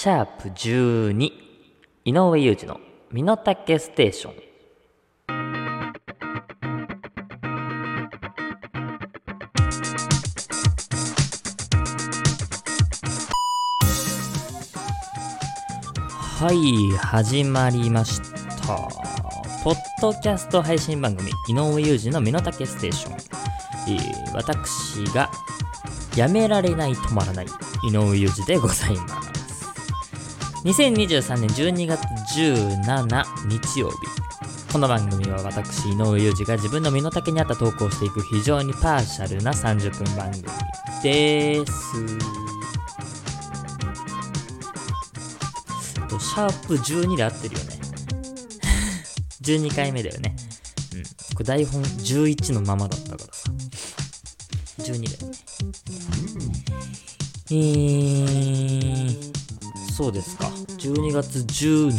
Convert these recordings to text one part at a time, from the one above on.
シャープ12井上裕二の身の丈ステーション。はい始まりました。ポッドキャスト配信番組井上裕二の身の丈ステーション、えー私がやめられない止まらない井上裕二でございます。2023年12月17日曜日。この番組は私井上裕二が自分の身の丈に合った投稿をしていく非常にパーシャルな30分番組です。とシャープ12で合ってるよね。12回目だよね。うん。これ台本11のままだったからさ。12だよね。えー、そうですか。12月17。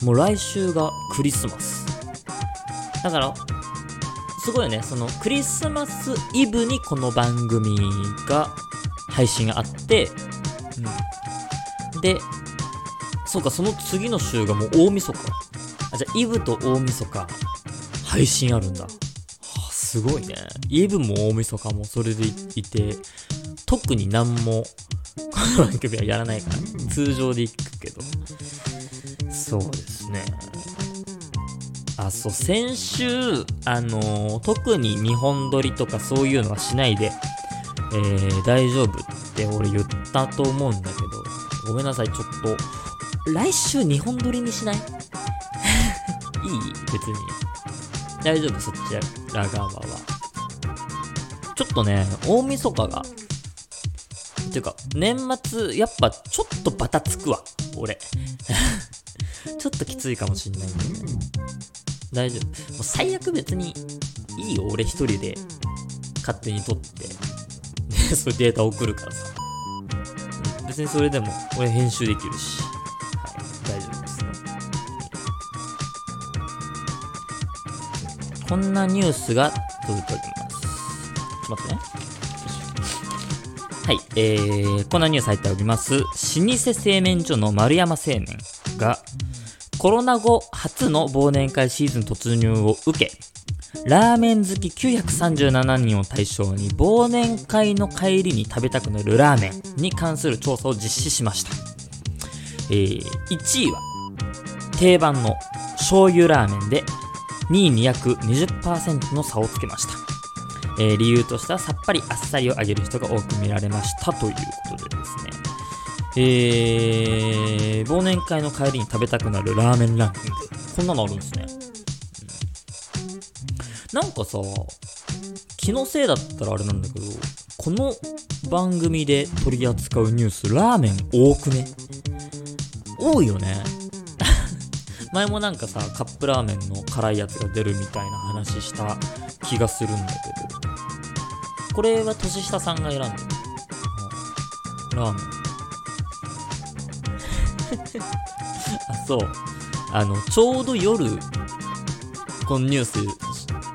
うん。もう来週がクリスマス。だから、すごいよね。そのクリスマスイブにこの番組が配信があって、うん。で、そうか、その次の週がもう大晦日。あ、じゃあイブと大晦日配信あるんだ。あすごいね。イブも大晦日もそれでいて、特に何もこの番組はやらないから、通常で行くけど。そうですね。あ、そう、先週、あのー特に日本撮りとかそういうのはしないで、えー、大丈夫って俺言ったと思うんだけど、ごめんなさい、ちょっと、来週日本撮りにしない？いい？別に。大丈夫、そちら側は。ちょっとね、大晦日が、っていうか、年末、やっぱちょっとバタつくわ、俺。ちょっときついかもしんないんだよね。大丈夫。もう最悪別に、いいよ、俺一人で、勝手に撮って、で、そういうデータ送るからさ。別にそれでも、俺編集できるし。はい、大丈夫ですね。こんなニュースが届いております。ちょっと待ってね。はい、えー、こんなニュース入っております。老舗製麺所の丸山製麺が、コロナ後初の忘年会シーズン突入を受け、ラーメン好き937人を対象に忘年会の帰りに食べたくなるラーメンに関する調査を実施しました。えー、1位は定番の醤油ラーメンで2位に約20%の差をつけました。えー理由としてはさっぱりあっさりを上げる人が多く見られましたということでですね。えー、忘年会の帰りに食べたくなるラーメンランキング。こんなのあるんですね。うんなんかさ、気のせいだったらあれなんだけど、この番組で取り扱うニュース、ラーメン多くね？多いよね。前もなんかさ、カップラーメンの辛いやつが出るみたいな話した気がするんだけど、これは年下さんが選んでる。ラーメン。あ、そう。あの、ちょうど夜、このニュース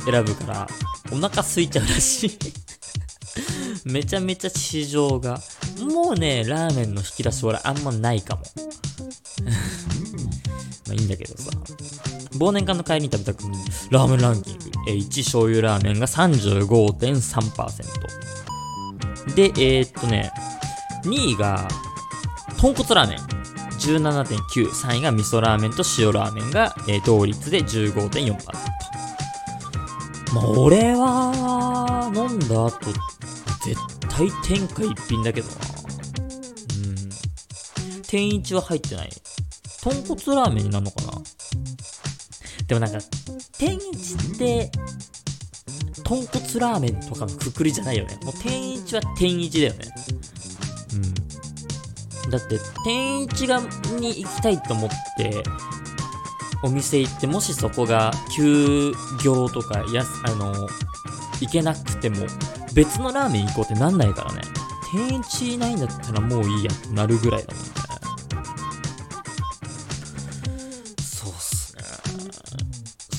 選ぶから、お腹空いちゃうらしい。めちゃめちゃ市場が。もうね、ラーメンの引き出し俺あんまないかも。まあいいんだけどさ。忘年会の帰りに食べたくラーメンランキング。1醤油ラーメンが35.3%。で、えー、っとね、2位が、豚骨ラーメン。17.9。3位が味噌ラーメンと塩ラーメンが、えー同率で15.4%。まあ、俺は、飲んだ？後、絶対天下一品だけどな。うん。天一は入ってない。豚骨ラーメンになるのかな？でもなんか、天一って、豚骨ラーメンとかのくくりじゃないよね。もう天一は天一だよね。うん。だって、天一が、に行きたいと思って、お店行って、もしそこが休業とか、やす、あの、行けなくても、別のラーメン行こうってなんないからね。天一ないんだったらもういいやってなるぐらいだもん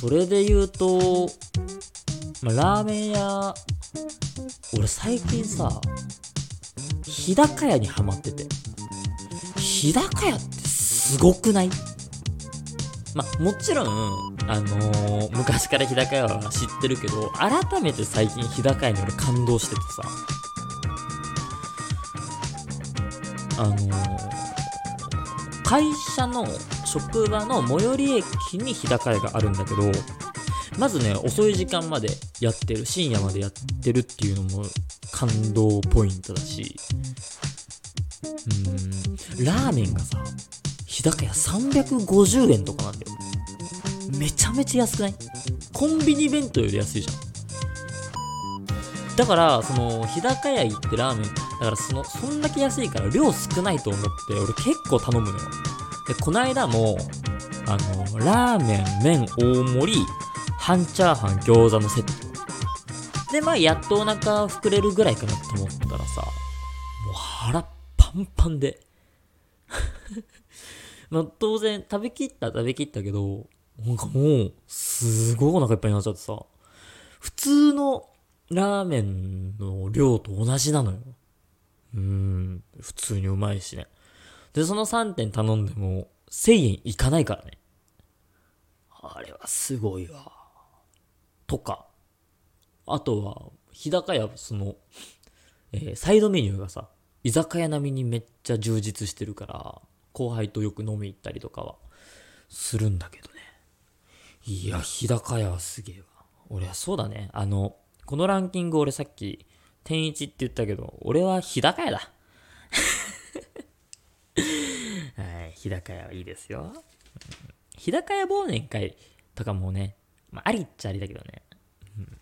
それで言うと、まあ、ラーメン屋、俺最近さ、日高屋にハマってて。日高屋ってすごくない？まあ、もちろん、あのー、昔から日高屋は知ってるけど、改めて最近日高屋に俺感動しててさ、あのー、会社の職場の最寄り駅に日高屋があるんだけど、まずね、遅い時間までやってる、深夜までやってるっていうのも感動ポイントだし、うん、ラーメンがさ、日高屋350円とかなんだよ。めちゃめちゃ安くない？コンビニ弁当より安いじゃん。だから、その、日高屋行ってラーメン、だからその、そんだけ安いから量少ないと思って、俺結構頼むのよ。で、こないだも、あの、ラーメン、麺大盛り、半チャーハン、餃子のセット。で、まあ、やっとお腹膨れるぐらいかなと思ったらさ、もう腹パンパンで。まあ、当然、食べきった食べきったけど、なんかもう、すごいお腹いっぱいになっちゃってさ、普通のラーメンの量と同じなのよ。うーん、普通にうまいしね。で、その3点頼んでも、1000円いかないからね。あれはすごいわ。とか。あとは、日高屋、その、えー、サイドメニューがさ、居酒屋並みにめっちゃ充実してるから、後輩とよく飲み行ったりとかは、するんだけどね。いや、日高屋はすげえわ。俺はそうだね。あの、このランキング俺さっき、天一って言ったけど、俺は日高屋だ。はい、日高屋はいいですよ。日高屋忘年会とかもね、まあ、ありっちゃありだけどね。うん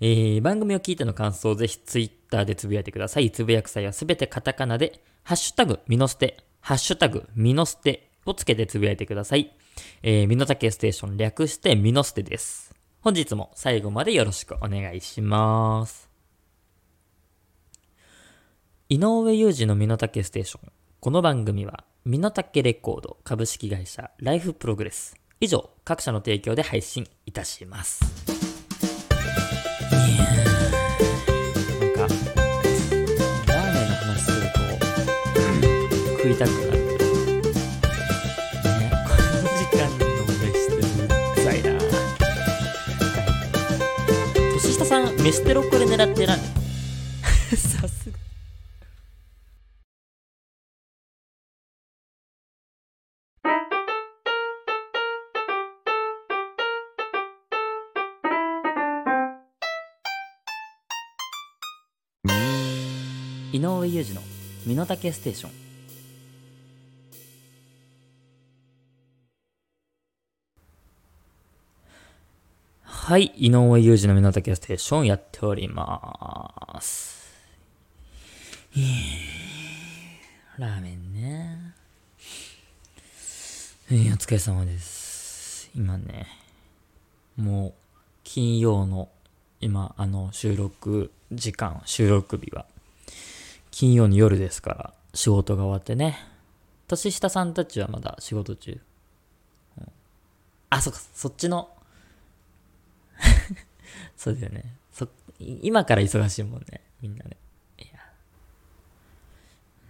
えー、番組を聞いての感想をぜひツイッターでつぶやいてください。つぶやく際はすべてカタカナで、ハッシュタグ、ミノステ、ハッシュタグ、ミノステをつけてつぶやいてください。えー、ミノタケステーション略してミノステです。本日も最後までよろしくお願いします。井上裕二のミノタケステーション。この番組は、ミノタケレコード株式会社ライフプログレス。以上、各社の提供で配信いたします。なんか、ラーメンの話すると、食いたくなる。ね、この時間の飯ってうっさいな。年下さん、飯テロこれ狙ってないさ裕二の身の丈ステーション。はい井上裕二の身の丈ステーションやっております。ラーメンね。えお疲れ様です。今ねもう金曜の今あの収録時間収録日は金曜の夜ですから仕事が終わってね。年下さんたちはまだ仕事中、あそっかそっちの そうだよね。そ今から忙しいもんねみんなね。いや。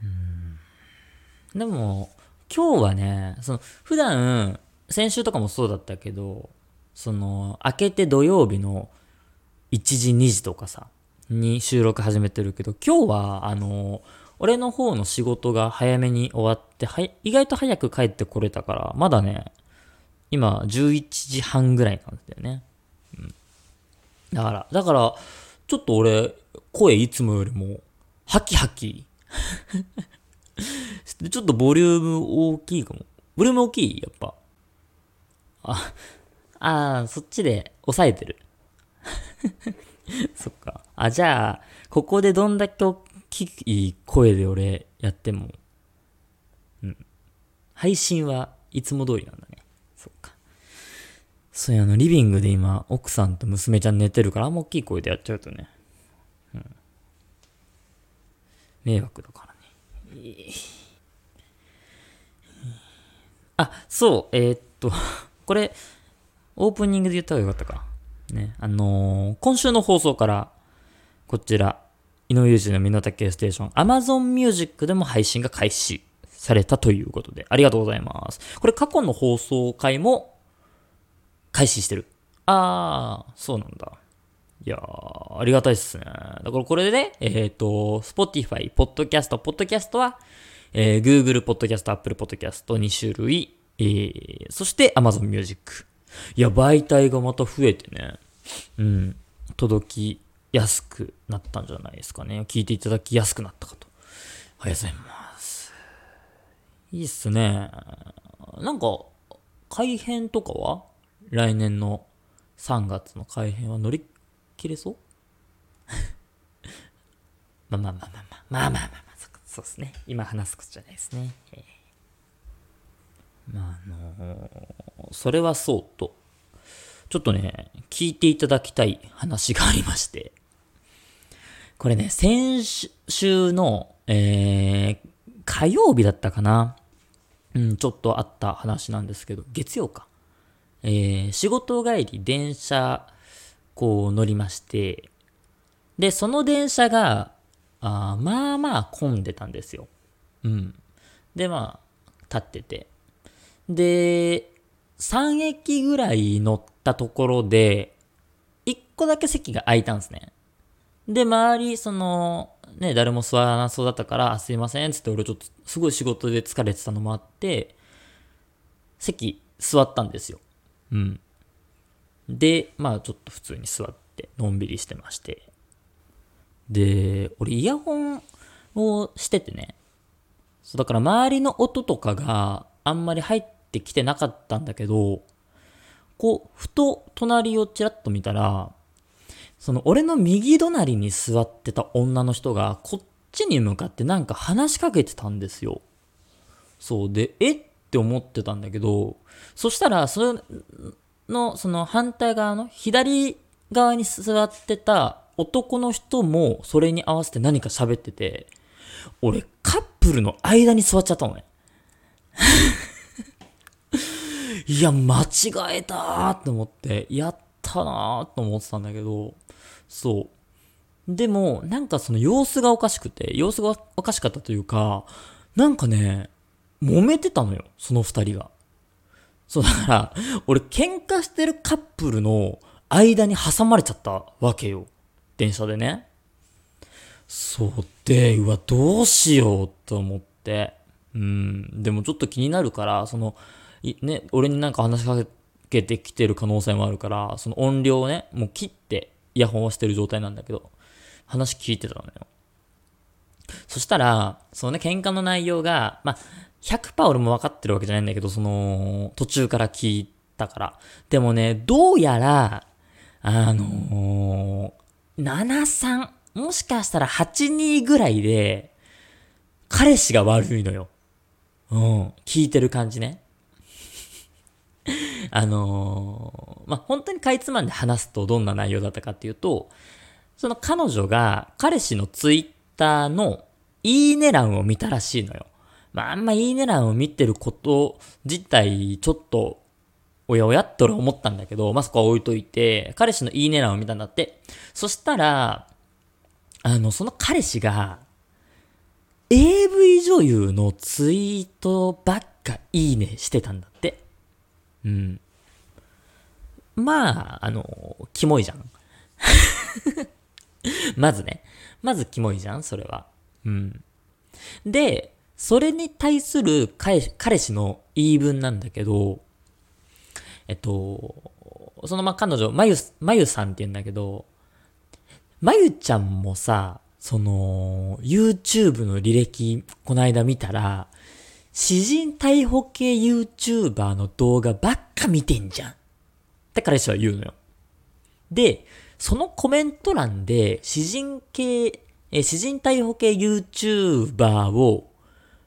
うん。でも今日はねその普段先週とかもそうだったけどその明けて土曜日の1時2時とかさに収録始めてるけど、今日は、あの、俺の方の仕事が早めに終わって、は意外と早く帰ってこれたから、まだね、今、11時半ぐらいなんだよね。うん。だから、だから、ちょっと俺、声いつもよりも、ハキハキ。ちょっとボリューム大きいかも。ボリューム大きい？やっぱ。あ、あーそっちで抑えてる。そっか。あ、じゃあ、ここでどんだけ大きい声で俺やっても、うん。配信はいつも通りなんだね。そっか。そうや、あの、リビングで今、奥さんと娘ちゃん寝てるから、あんま大きい声でやっちゃうとね。うん。迷惑だからね。あ、そう、えーっと、これ、オープニングで言った方がよかったか。ね、あのー今週の放送から、こちら、井上裕二の身の丈ステーション、Amazon Music でも配信が開始されたということで、ありがとうございます。これ過去の放送回も開始してる。あー、そうなんだ。いやー、ありがたいっすね。だからこれでね、えっ、ー、と、Spotify、Podcast、Podcast は、えー、Google Podcast、Apple Podcast 2種類、えー、そして Amazon Music。いや、媒体がまた増えてね、うん、届きやすくなったんじゃないですかね。聞いていただきやすくなったかと。ありがとうございます。いいっすね。なんか、改編とかは？来年の3月の改編は乗り切れそう？まあまあまあまあまあ、まあまあまあま、そうですね。今話すことじゃないですね。えー、まああのー、それはそうと、ちょっとね、聞いていただきたい話がありまして、これね、先週の、えー、火曜日だったかな。うん、ちょっとあった話なんですけど、月曜か。えー、仕事帰り電車、こう乗りまして、で、その電車が、あまあまあ混んでたんですよ。うん。で、まあ、立ってて。で、3駅ぐらい乗ったところで、1個だけ席が空いたんですね。で、周り、その、ね、誰も座らなそうだったから、すいません、つって俺ちょっと、すごい仕事で疲れてたのもあって、席座ったんですよ。うん。で、まあちょっと普通に座って、のんびりしてまして。で、俺イヤホンをしててね。そう、だから周りの音とかがあんまり入ってきてなかったんだけど、こう、ふと隣をちらっと見たら、その俺の右隣に座ってた女の人がこっちに向かってなんか話しかけてたんですよ。そうで、え？って思ってたんだけど、そしたら、それの、その反対側の左側に座ってた男の人もそれに合わせて何か喋ってて、俺カップルの間に座っちゃったのね。いや、間違えたーって思って、やったなーと思ってたんだけど、そう。でも、なんかその様子がおかしくて、様子がおかしかったというか、なんかね、揉めてたのよ、その二人が。そうだから、俺喧嘩してるカップルの間に挟まれちゃったわけよ。電車でね。そうで、うわ、どうしようと思って。うん。でもちょっと気になるから、その、ね、俺になんか話しかけてきてる可能性もあるから、その音量をね、もう切ってイヤホンをしてる状態なんだけど、話聞いてたのよ。そしたら、そのね、喧嘩の内容が、まあ、100%俺も分かってるわけじゃないんだけど、その、途中から聞いたから。でもね、どうやら、あのー、7、3、もしかしたら8、2ぐらいで、彼氏が悪いのよ。うん、聞いてる感じね。あのー、まあ、本当にかいつまんで話すとどんな内容だったかっていうと、その彼女が彼氏のツイッターのいいね欄を見たらしいのよ。まあ、あんまいいね欄を見てること自体、ちょっと、おやおやっと俺思ったんだけど、まあ、そこは置いといて、彼氏のいいね欄を見たんだって。そしたら、あの、その彼氏が、AV 女優のツイートばっかいいねしてたんだって。うん。まあ、あの、キモいじゃん。まずね。まずキモいじゃんそれは。うん。で、それに対する彼氏の言い分なんだけど、えっと、そのま彼女、まゆ、まゆさんって言うんだけど、まゆちゃんもさ、その、YouTube の履歴、この間見たら、詩人逮捕系 YouTuber の動画ばっか見てんじゃん。って彼氏は言うのよ。で、そのコメント欄で、詩人系、え、詩人逮捕系 YouTuber を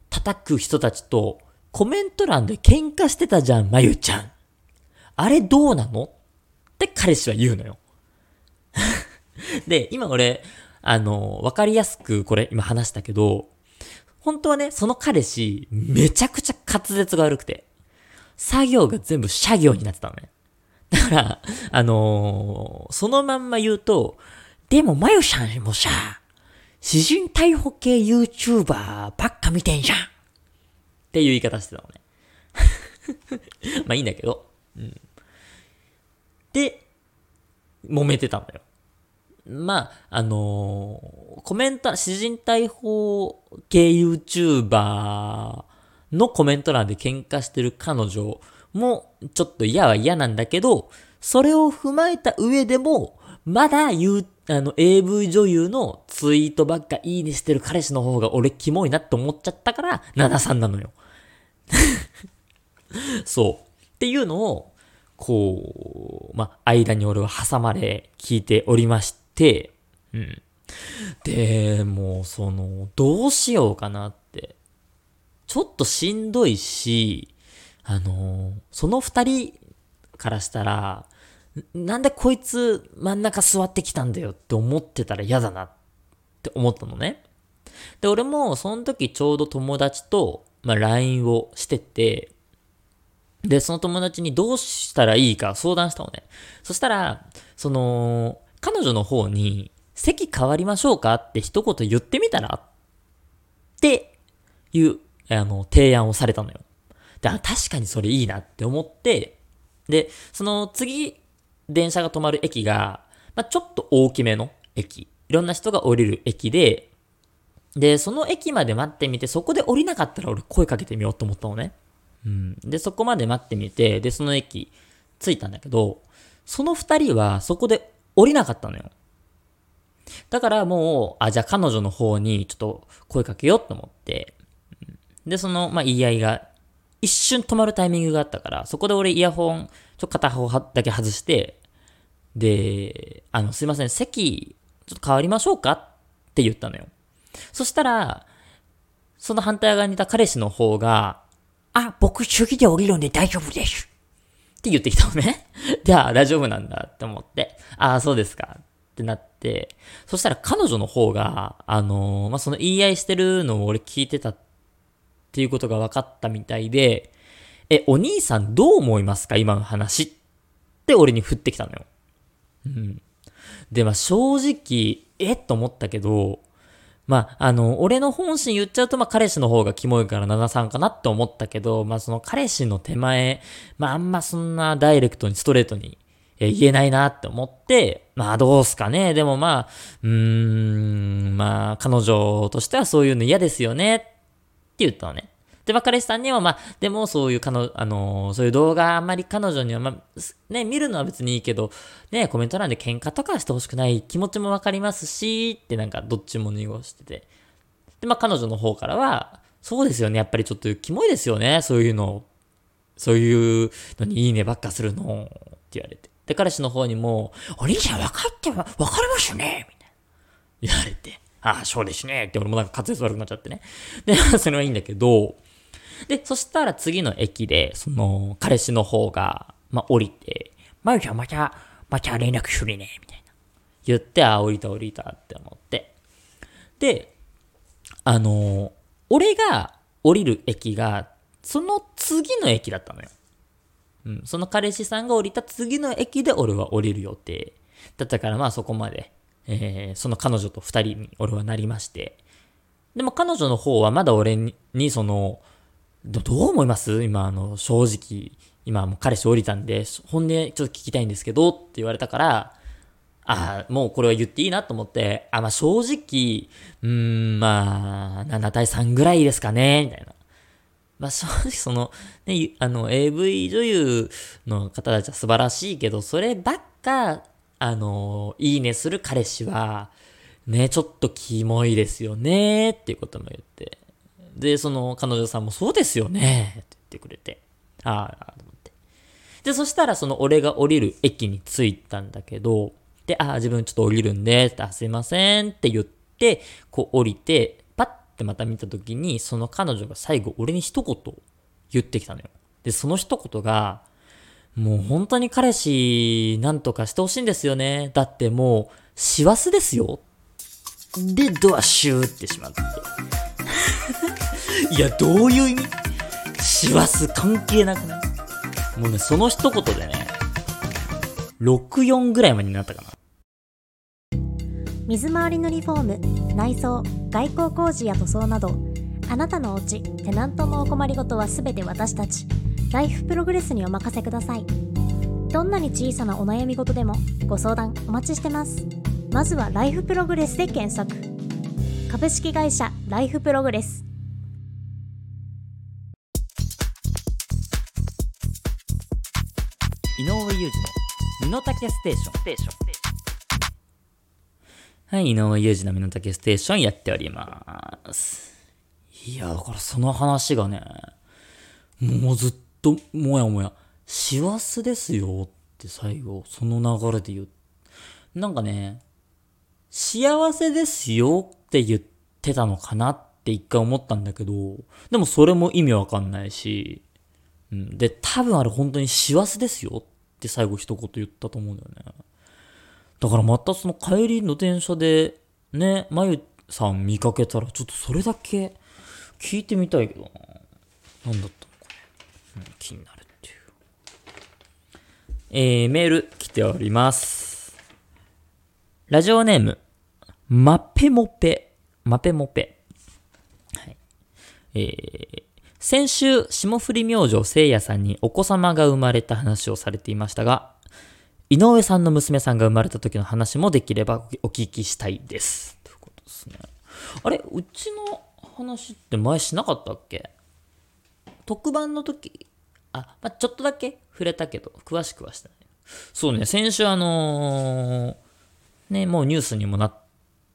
叩く人たちとコメント欄で喧嘩してたじゃん、まゆちゃん。あれどうなの？って彼氏は言うのよ。で、今俺、あの、わかりやすくこれ今話したけど、本当はね、その彼氏、めちゃくちゃ滑舌が悪くて、作業が全部社業になってたのね。だから、あのー、そのまんま言うと、でも、まゆさんもさ、詩人逮捕系 YouTuber ばっか見てんじゃん。っていう言い方してたのね。まあいいんだけど。うん。で、揉めてたんだよ。まあ、あのー、コメント、詩人逮捕系 YouTuber のコメント欄で喧嘩してる彼女もちょっと嫌は嫌なんだけど、それを踏まえた上でも、まだ言う、あの、AV 女優のツイートばっかいいねしてる彼氏の方が俺キモいなって思っちゃったから、73なのよ。そう。っていうのを、こう、ま間に俺は挟まれ聞いておりまして、うん。で、もう、その、どうしようかなって。ちょっとしんどいし、あのその二人からしたら、なんでこいつ真ん中座ってきたんだよって思ってたら嫌だなって思ったのね。で、俺もその時ちょうど友達と、まあ、LINE をしてて、で、その友達にどうしたらいいか相談したのね。そしたら、その、彼女の方に、席変わりましょうかって一言言ってみたらっていう、あの、提案をされたのよ。で、あ、確かにそれいいなって思って、で、その次、電車が止まる駅が、まあ、ちょっと大きめの駅。いろんな人が降りる駅で、で、その駅まで待ってみて、そこで降りなかったら俺声かけてみようと思ったのね。うん。で、そこまで待ってみて、で、その駅着いたんだけど、その二人はそこで降りなかったのよ。だからもう、あ、じゃあ彼女の方にちょっと声かけようと思って、で、その、まあ、言い合いが一瞬止まるタイミングがあったから、そこで俺イヤホン、ちょっと片方だけ外して、で、あの、すいません、席、ちょっと変わりましょうかって言ったのよ。そしたら、その反対側にいた彼氏の方が、あ、僕主義で降りるんで大丈夫です。って言ってきたのね。じゃあ大丈夫なんだって思って、ああ、そうですかってなって、そしたら彼女の方が、あのー、まあ、その言い合いしてるのを俺聞いてたっていうことが分かったみたいで、え、お兄さんどう思いますか？今の話って俺に振ってきたのよ。うん。で、まあ正直、えっと思ったけど、まあ、あの、俺の本心言っちゃうと、まあ、彼氏の方がキモいから73かなって思ったけど、まあ、その彼氏の手前、まあ、あんまそんなダイレクトにストレートに、え言えないなって思って、まあ、どうすかね。でもまあ、うーん、まあ、彼女としてはそういうの嫌ですよねって言ったのね。で、まあ、彼氏さんには、まあ、でもそういう、あのー、そういう動画あんまり彼女には、まあ、ね、見るのは別にいいけど、ね、コメント欄で喧嘩とかしてほしくない気持ちもわかりますし、ってなんかどっちも濁してて。で、まあ、彼女の方からは、そうですよね、やっぱりちょっとキモいですよね、そういうの。そういうのにいいねばっかするの、って言われて。で、彼氏の方にも、お兄ちゃん分かってわ、分かりますよねみたいな。言われて。ああ、そうですね。って俺もなんか滑舌悪くなっちゃってね。で、それはいいんだけど、で、そしたら次の駅で、その、彼氏の方が、まあ、降りて、まゆちゃんまた、また連絡するね、みたいな。言って、あ、降りた降りたって思って。で、あの俺が降りる駅が、その次の駅だったのよ。うん、その彼氏さんが降りた次の駅で俺は降りる予定。だったからまあそこまで、えー、その彼女と二人に俺はなりまして。でも彼女の方はまだ俺に、にその、どう思います？今、あの、正直、今もう彼氏降りたんで、本音ちょっと聞きたいんですけどって言われたから、ああ、もうこれは言っていいなと思って、あ、まあ正直、うーん、まあ、7対3ぐらいですかね、みたいな。まあ正直その、ね、あの、AV 女優の方たちは素晴らしいけど、そればっか、あの、いいねする彼氏は、ね、ちょっとキモいですよね、っていうことも言って。で、その彼女さんもそうですよねって言ってくれて。ああ、と思って。で、そしたらその俺が降りる駅に着いたんだけど、で、ああ、自分ちょっと降りるんで、あ、すいませんって言って、こう降りて、パッてまた見た時に、その彼女が最後俺に一言言ってきたのよ。で、その一言が、もう本当に彼氏なんとかしてほしいんですよね。だってもう、師走ですよ。で、ドアシューってしまって。いや、どういう意味？師走関係なくないもうね、その一言でね、64ぐらいまでになったかな。水回りのリフォーム、内装、外構工事や塗装など、あなたのお家テナントのお困りごとはすべて私たち。ライフプログレスにお任せください。どんなに小さなお悩み事でもご相談お待ちしてます。まずはライフプログレスで検索。株式会社ライフプログレス。上裕二の身の丈ステーション。ステーション。はい、井上裕二の身の丈ステーションやっております。いや、だからその話がね、もうずっと、もやもや、師走ですよって最後、その流れで言う。なんかね、幸せですよって言ってたのかなって一回思ったんだけど、でもそれも意味わかんないし、うん、で、多分あれ本当に師走ですよって最後一言言ったと思うんだよね。だからまたその帰りの電車で、ね、まゆさん見かけたらちょっとそれだけ聞いてみたいけどな。何だったのかね、うん。気になるっていう。えー、メール来ております。ラジオネーム、マペモペ、マペモペ。はい。えー、先週、霜降り明星聖夜さんにお子様が生まれた話をされていましたが、井上さんの娘さんが生まれた時の話もできればお聞きしたいです。ということですね。あれうちの話って前しなかったっけ？特番の時、あ、まあ、ちょっとだけ触れたけど、詳しくはしてない。そうね、先週あのーね、もうニュースにもなっ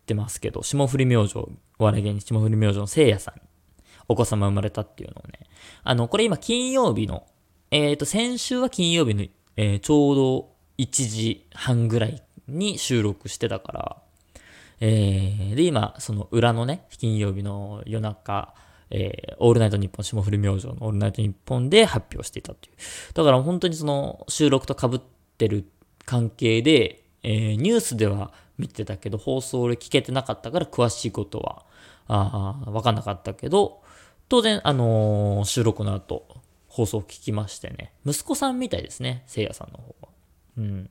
てますけど、霜降り明星、お笑い芸人霜降り明星の聖夜さんお子様生まれたっていうのをね。あの、これ今金曜日の、えっ、ー、と、先週は金曜日の、えー、ちょうど1時半ぐらいに収録してたから、えー、で、今、その裏のね、金曜日の夜中、えー、オールナイトニッポン、霜降り明星のオールナイトニッポンで発表していたっていう。だから本当にその収録と被ってる関係で、えー、ニュースでは見てたけど、放送で聞けてなかったから詳しいことは、あわかんなかったけど、当然、あのー、収録の後、放送を聞きましてね。息子さんみたいですね、せいやさんの方は。うん。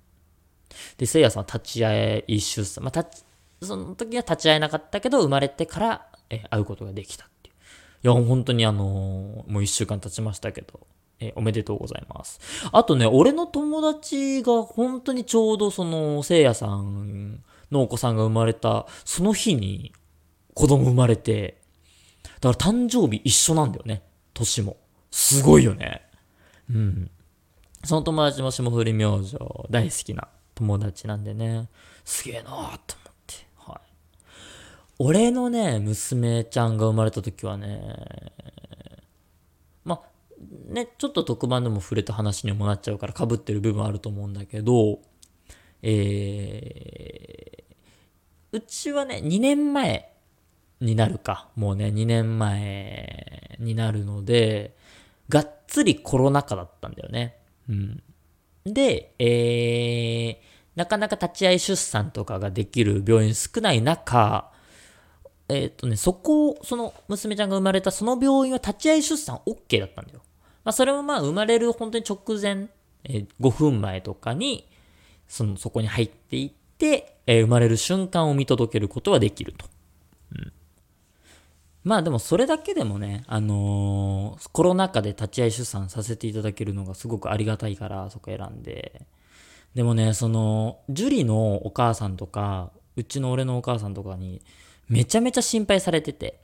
で、せいやさんは立ち会い出産。まあ、立、その時は立ち会えなかったけど、生まれてから、え、会うことができたっていう。いや、本当にあのー、もう一週間経ちましたけど、え、おめでとうございます。あとね、俺の友達が本当にちょうどその、せいやさんのお子さんが生まれた、その日に子供生まれて、だから誕生日一緒なんだよね。年も。すごいよね。うん。その友達も霜降り明星大好きな友達なんでね。すげえなーと思って。はい。俺のね、娘ちゃんが生まれた時はね、ま、ね、ちょっと特番でも触れた話にもなっちゃうから被ってる部分あると思うんだけど、えー、うちはね、2年前になるか。もうね、2年前になるので、がっつりコロナ禍だったんだよね。うん。で、えー、なかなか立ち会い出産とかができる病院少ない中、えっ、ー、とね、そこを、その娘ちゃんが生まれたその病院は立ち会い出産 OK だったんだよ。まあそれもまあ生まれる本当に直前、えー、5分前とかに、その、そこに入っていって、えー、生まれる瞬間を見届けることはできると。まあでもそれだけでもね、あのー、コロナ禍で立ち会い出産させていただけるのがすごくありがたいから、そこ選んで。でもね、その、樹里のお母さんとか、うちの俺のお母さんとかに、めちゃめちゃ心配されてて。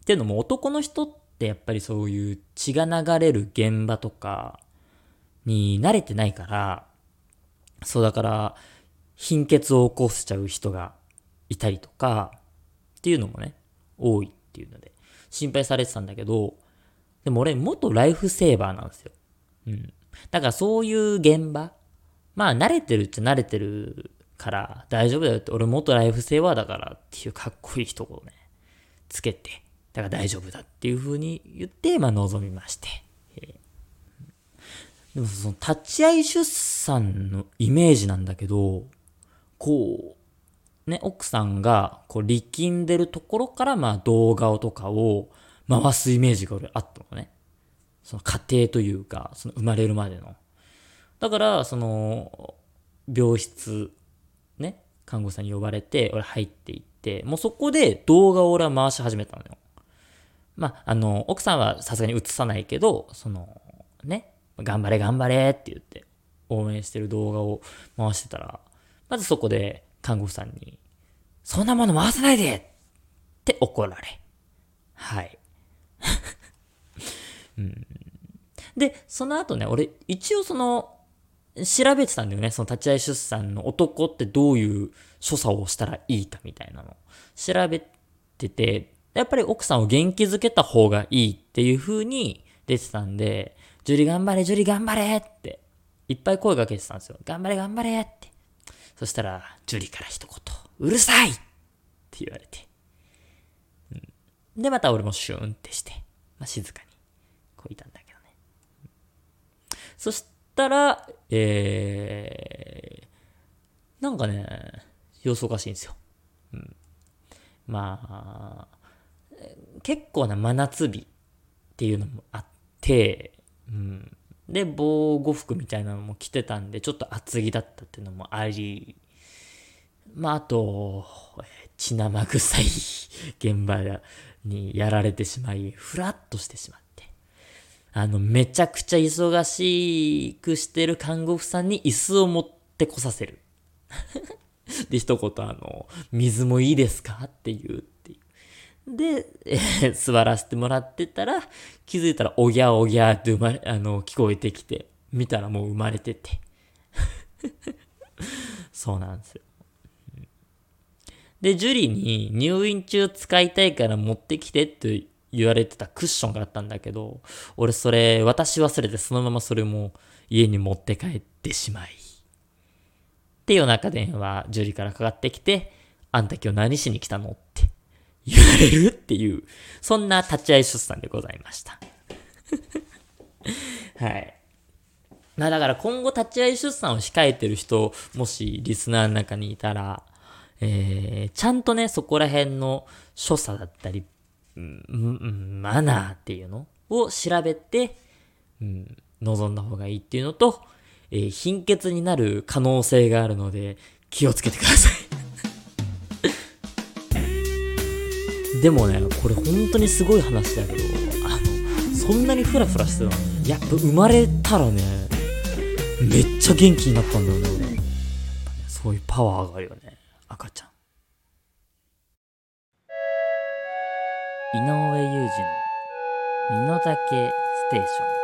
っていうのも男の人ってやっぱりそういう血が流れる現場とかに慣れてないから、そうだから、貧血を起こしちゃう人がいたりとか、っていうのもね、多いっていうので、心配されてたんだけど、でも俺、元ライフセーバーなんですよ。うん。だからそういう現場、まあ慣れてるっちゃ慣れてるから大丈夫だよって、俺元ライフセーバーだからっていうかっこいい人をね、つけて、だから大丈夫だっていう風に言って、まあ望みまして。でもその立ち会い出産のイメージなんだけど、こう、ね、奥さんがこう力んでるところからまあ動画をとかを回すイメージが俺あったのね。その過程というか、その生まれるまでの。だから、その、病室、ね、看護師さんに呼ばれて、俺入っていって、もうそこで動画を俺は回し始めたのよ。まあ、あの、奥さんはさすがに映さないけど、その、ね、頑張れ頑張れって言って応援してる動画を回してたら、まずそこで看護婦さんに、そんなもの回さないでって怒られ。はい。で、その後ね、俺、一応その、調べてたんだよね。その立ち会い出産の男ってどういう所作をしたらいいかみたいなの。調べてて、やっぱり奥さんを元気づけた方がいいっていう風に出てたんで、ジュリ頑張れ、ジュリ頑張れって、いっぱい声かけてたんですよ。頑張れ、頑張れって。そしたら、ジュリから一言、うるさいって言われて。うん、で、また俺もシューンってして、まあ、静かに、こういたんだけどね。そしたら、えー、なんかね、様子おかしいんですよ。うん。まあ、結構な真夏日っていうのもあって、うん。で、防護服みたいなのも着てたんで、ちょっと厚着だったっていうのもあり、まあ、あと、血生臭い現場にやられてしまい、ふらっとしてしまって。あの、めちゃくちゃ忙しくしてる看護婦さんに椅子を持ってこさせる。で、一言あの、水もいいですかって言うっていう。で、えー、座らせてもらってたら、気づいたら、おぎゃおぎゃって生まれ、あの、聞こえてきて、見たらもう生まれてて。そうなんですよ。で、ジュリに入院中使いたいから持ってきてって言われてたクッションがあったんだけど、俺それ渡し忘れてそのままそれも家に持って帰ってしまい。って夜中電話、ジュリからかかってきて、あんた今日何しに来たの？って言われるっていう、そんな立ち会い出産でございました。はい。まあだから今後立ち会い出産を控えてる人、もしリスナーの中にいたら、えー、ちゃんとね、そこら辺の所作だったり、うん、マナーっていうのを調べて、うん、望んだ方がいいっていうのと、えー、貧血になる可能性があるので、気をつけてください でもね、これ本当にすごい話だけど、あの、そんなにフラフラしてたのに、やっぱ生まれたらね、めっちゃ元気になったんだよね、俺。ね、そういうパワーがあるよね。赤ちゃん。井上裕二の身の丈ステーション。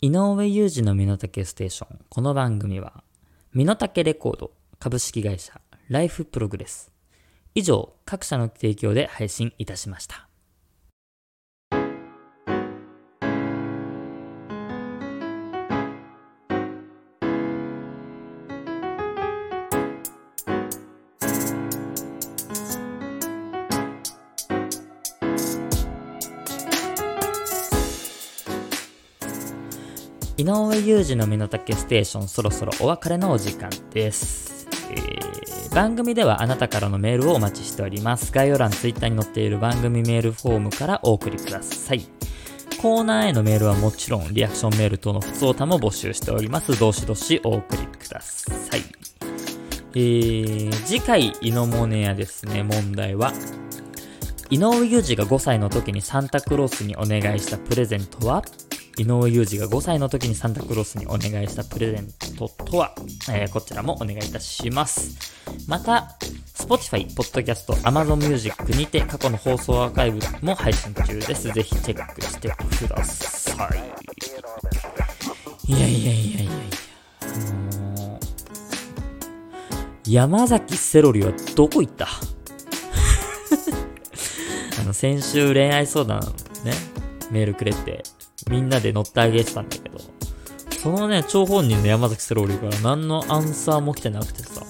井上裕二の身の丈ステーション。この番組は、身の丈レコード株式会社ライフプログレス。以上、各社の提供で配信いたしました。井上裕二の身の丈ステーションそろそろお別れのお時間です。番組ではあなたからのメールをお待ちしております。概要欄、ツイッターに載っている番組メールフォームからお送りください。コーナーへのメールはもちろん、リアクションメール等の普通歌も募集しております。どしどしお送りください。えー、次回、イノモネアですね、問題は、井上裕二が5歳の時にサンタクロースにお願いしたプレゼントは？井上裕二が5歳の時にサンタクロースにお願いしたプレゼントトとは、えー、こちらもお願いいたします。また、Spotify、Podcast、Amazon Music にて過去の放送アーカイブも配信中です。ぜひチェックしてください。いやいやいやいやいや。あのー、山崎セロリはどこ行った？あの、先週恋愛相談ね、メールくれて、みんなで乗ってあげてたんだけど、そのね、張本人の山崎セロリから何のアンサーも来てなくてさ。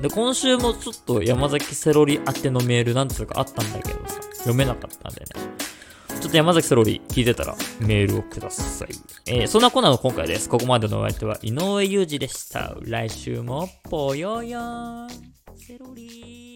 で、今週もちょっと山崎セロリ宛てのメールなんつうかあったんだけどさ、読めなかったんでね。ちょっと山崎セロリ聞いてたらメールをください。えー、そんなコーナーの今回です。ここまでのお相手は井上裕二でした。来週もぽよよーん。セロリー。